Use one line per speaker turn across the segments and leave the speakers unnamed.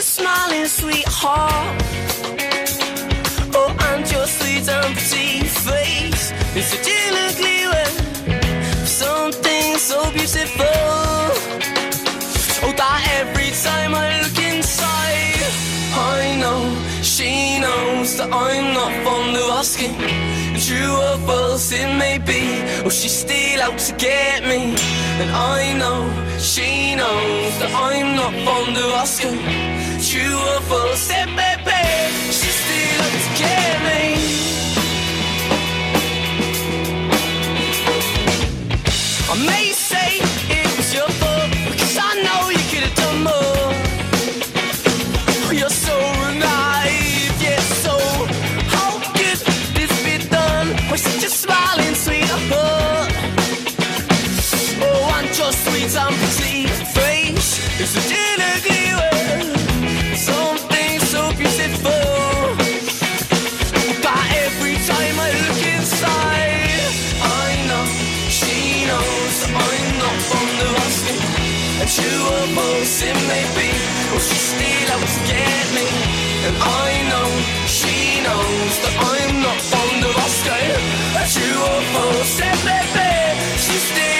your smiling sweetheart. Oh, and your
sweet and pretty face is a delicately well. Something so beautiful. Oh, that every time I look inside, I know she knows that I'm not fond of asking. True or false it may be, oh she's still out to get me, and I know she knows that I'm not fond of asking you a full step, baby. She still is killing. care me. terrible it may be, will she still always get me? And I know
she knows that I'm not fond of
Oscar. But you awful, said baby, she still.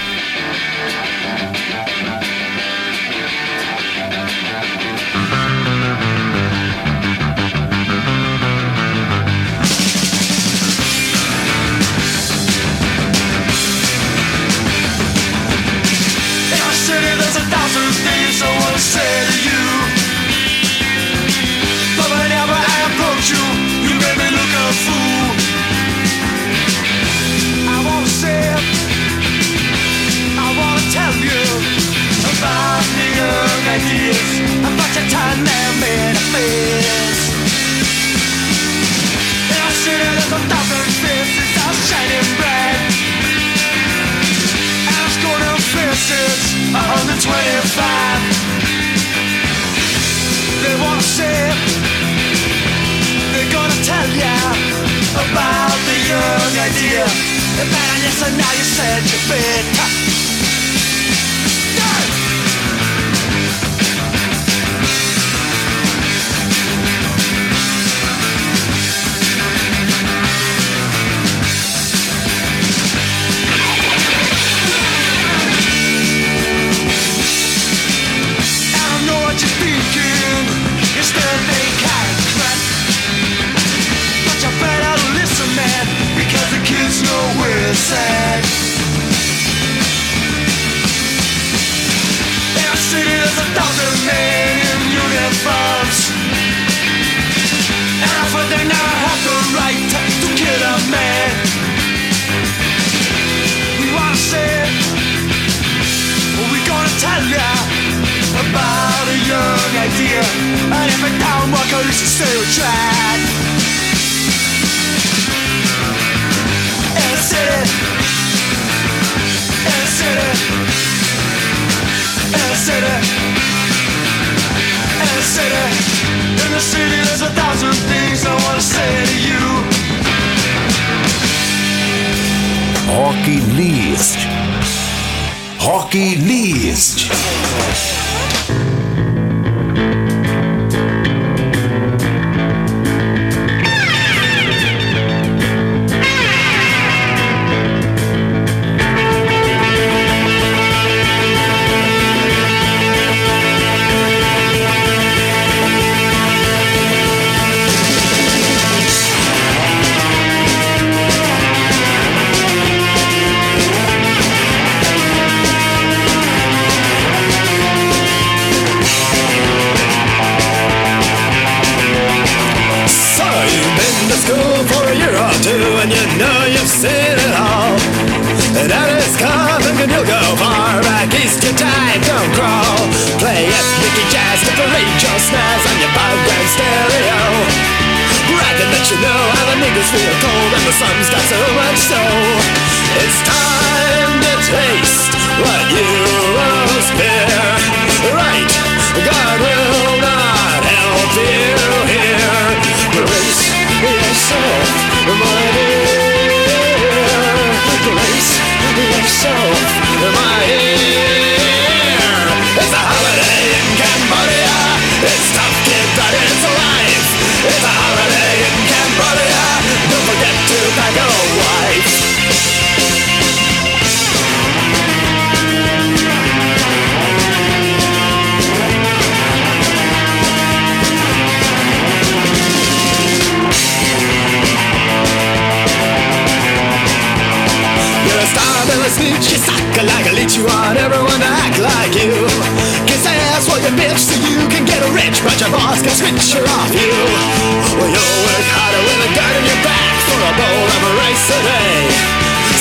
And man, yes, and now you said you fit. About a young idea. And walker is a stereotype In the city In the city In the city In the city In the city there's a thousand things I wanna say to you.
Rock List. Rock List.
The sun's got Snitch, you suck like a leech, you want everyone to act like you. Kiss ass while you bitch so you can get rich, but your boss can switch her off you. Well, you'll work harder with a gun in your back for a bowl of rice a day.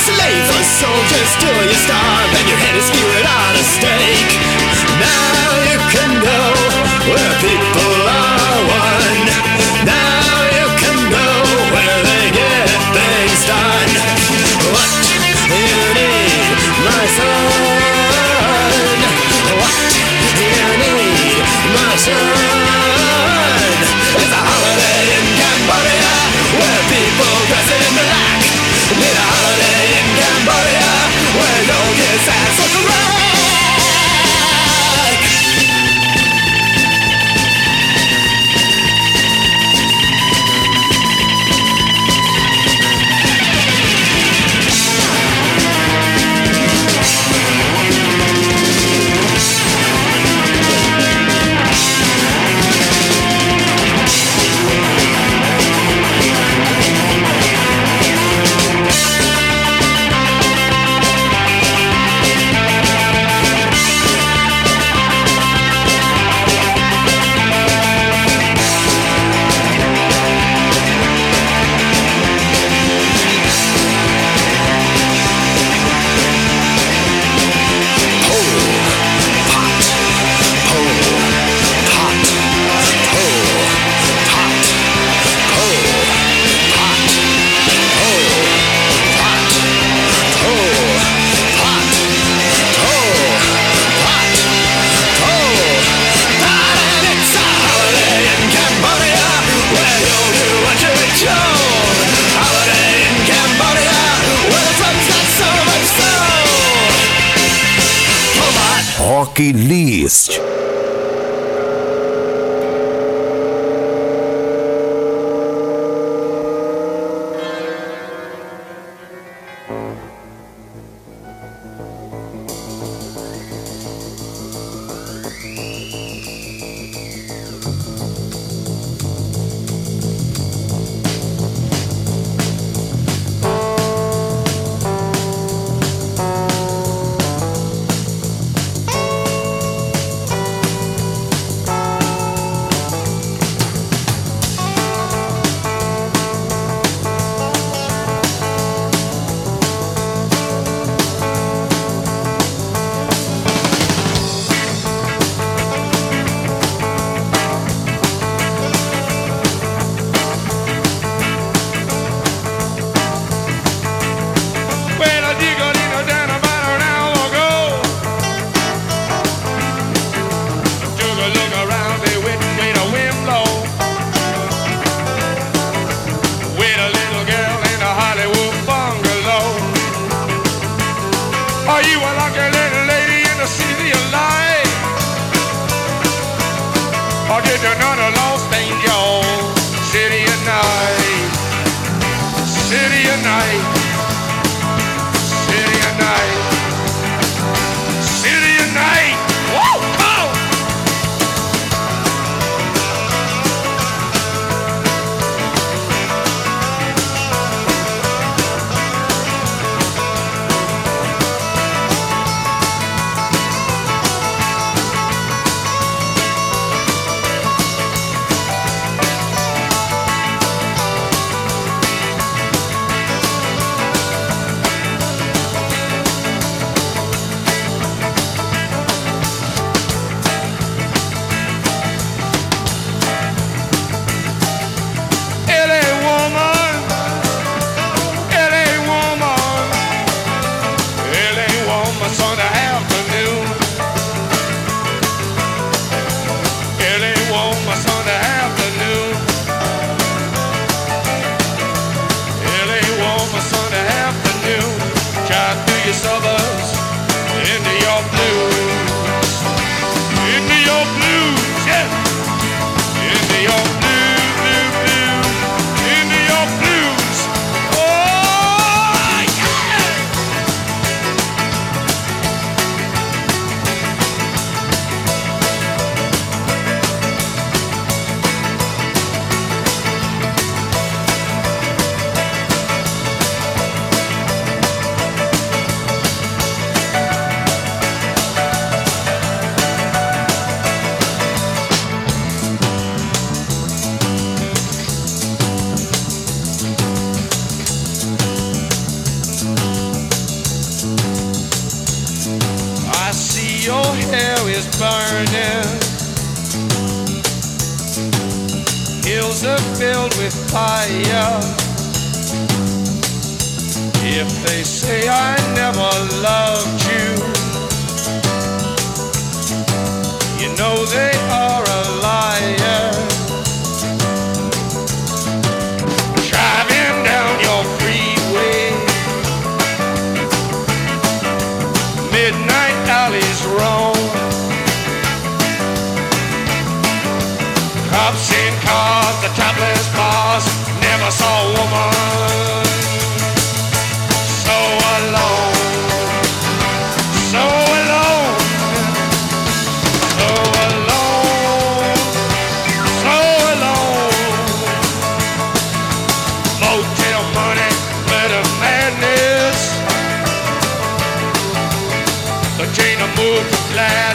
Slave for soldiers till you starve and your head is skewered on a stake. Now you can go where people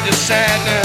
to sadness.